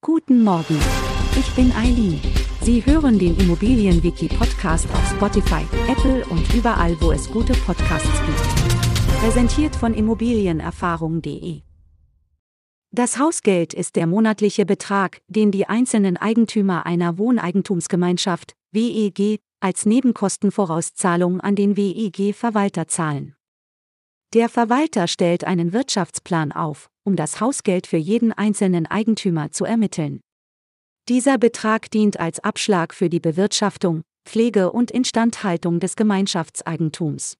Guten Morgen. Ich bin Eileen. Sie hören den Immobilienwiki-Podcast auf Spotify, Apple und überall, wo es gute Podcasts gibt. Präsentiert von Immobilienerfahrung.de. Das Hausgeld ist der monatliche Betrag, den die einzelnen Eigentümer einer Wohneigentumsgemeinschaft, WEG, als Nebenkostenvorauszahlung an den WEG-Verwalter zahlen. Der Verwalter stellt einen Wirtschaftsplan auf, um das Hausgeld für jeden einzelnen Eigentümer zu ermitteln. Dieser Betrag dient als Abschlag für die Bewirtschaftung, Pflege und Instandhaltung des Gemeinschaftseigentums.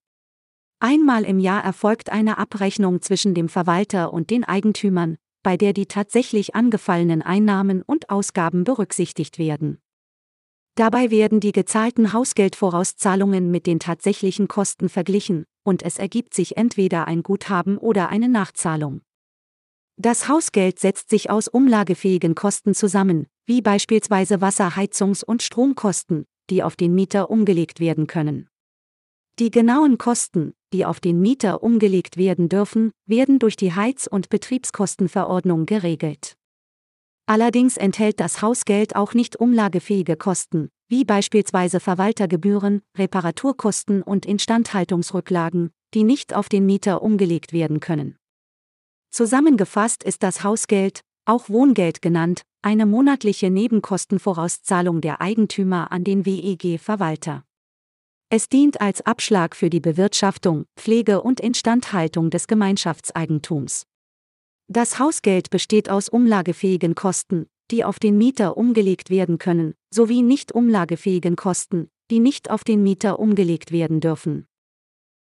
Einmal im Jahr erfolgt eine Abrechnung zwischen dem Verwalter und den Eigentümern, bei der die tatsächlich angefallenen Einnahmen und Ausgaben berücksichtigt werden. Dabei werden die gezahlten Hausgeldvorauszahlungen mit den tatsächlichen Kosten verglichen, und es ergibt sich entweder ein Guthaben oder eine Nachzahlung. Das Hausgeld setzt sich aus umlagefähigen Kosten zusammen, wie beispielsweise Wasser-, Heizungs- und Stromkosten, die auf den Mieter umgelegt werden können. Die genauen Kosten, die auf den Mieter umgelegt werden dürfen, werden durch die Heiz- und Betriebskostenverordnung geregelt. Allerdings enthält das Hausgeld auch nicht umlagefähige Kosten, wie beispielsweise Verwaltergebühren, Reparaturkosten und Instandhaltungsrücklagen, die nicht auf den Mieter umgelegt werden können. Zusammengefasst ist das Hausgeld, auch Wohngeld genannt, eine monatliche Nebenkostenvorauszahlung der Eigentümer an den WEG-Verwalter. Es dient als Abschlag für die Bewirtschaftung, Pflege und Instandhaltung des Gemeinschaftseigentums. Das Hausgeld besteht aus umlagefähigen Kosten, die auf den Mieter umgelegt werden können, sowie nicht umlagefähigen Kosten, die nicht auf den Mieter umgelegt werden dürfen.